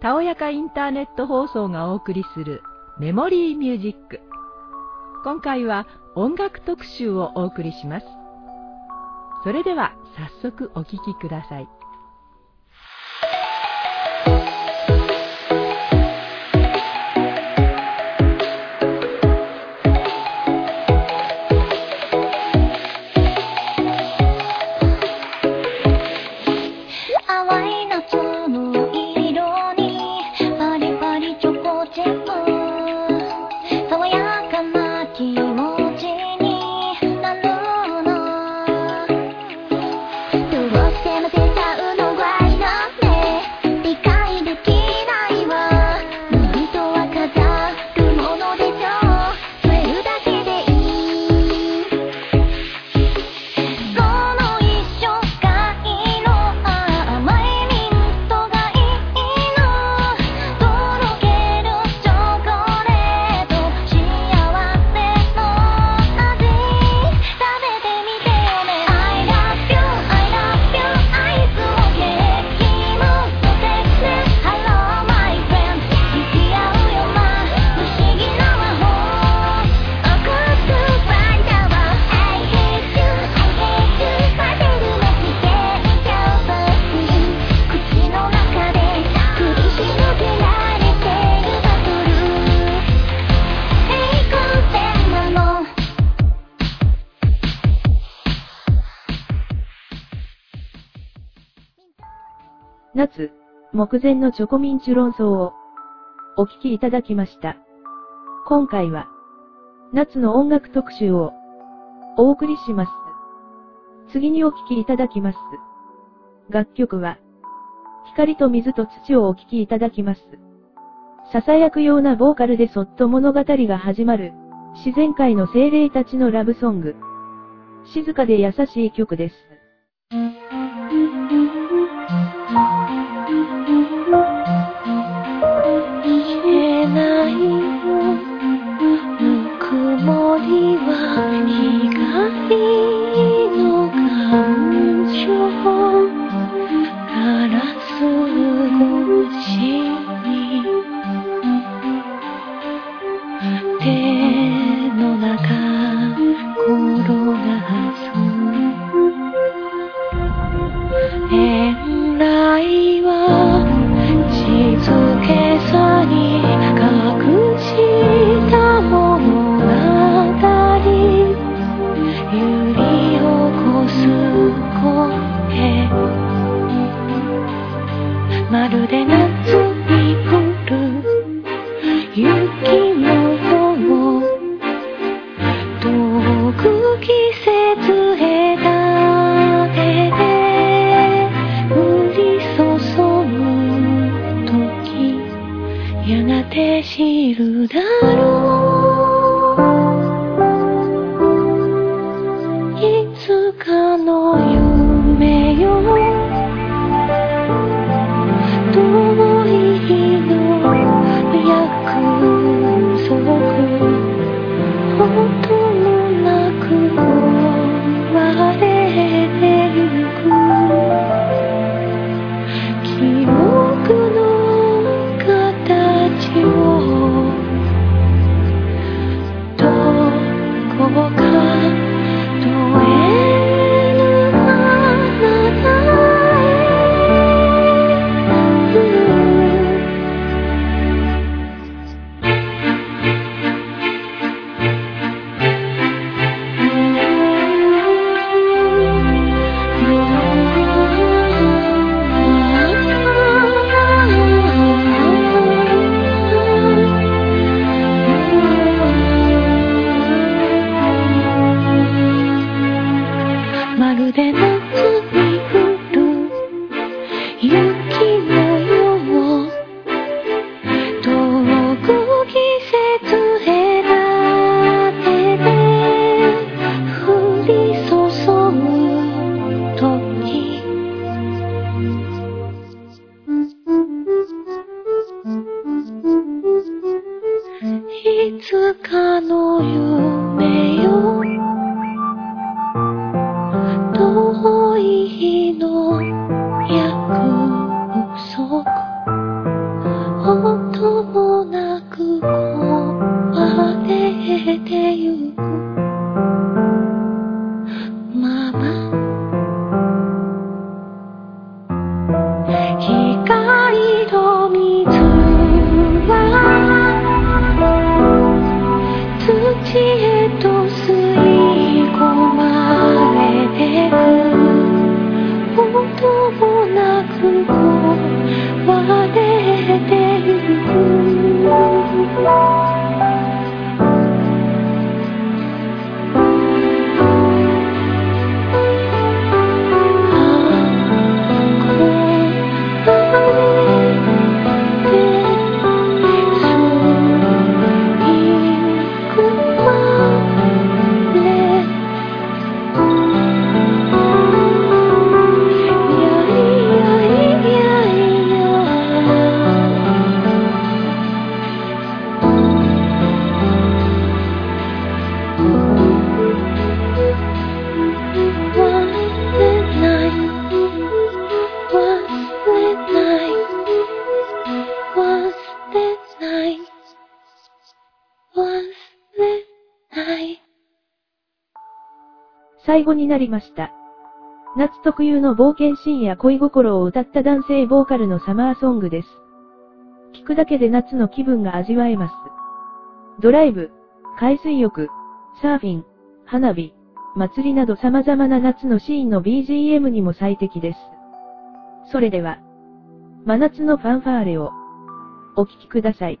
たおやかインターネット放送がお送りするメモリーミュージック。今回は音楽特集をお送りします。それでは早速お聴きください。夏、目前のチョコミンチュ論争をお聞きいただきました。今回は夏の音楽特集をお送りします。次にお聞きいただきます。楽曲は光と水と土をお聞きいただきます。囁くようなボーカルでそっと物語が始まる自然界の精霊たちのラブソング。静かで優しい曲です。最後になりました。夏特有の冒険心や恋心を歌った男性ボーカルのサマーソングです。聞くだけで夏の気分が味わえます。ドライブ、海水浴、サーフィン、花火、祭りなど様々な夏のシーンの BGM にも最適です。それでは、真夏のファンファーレを、お聴きください。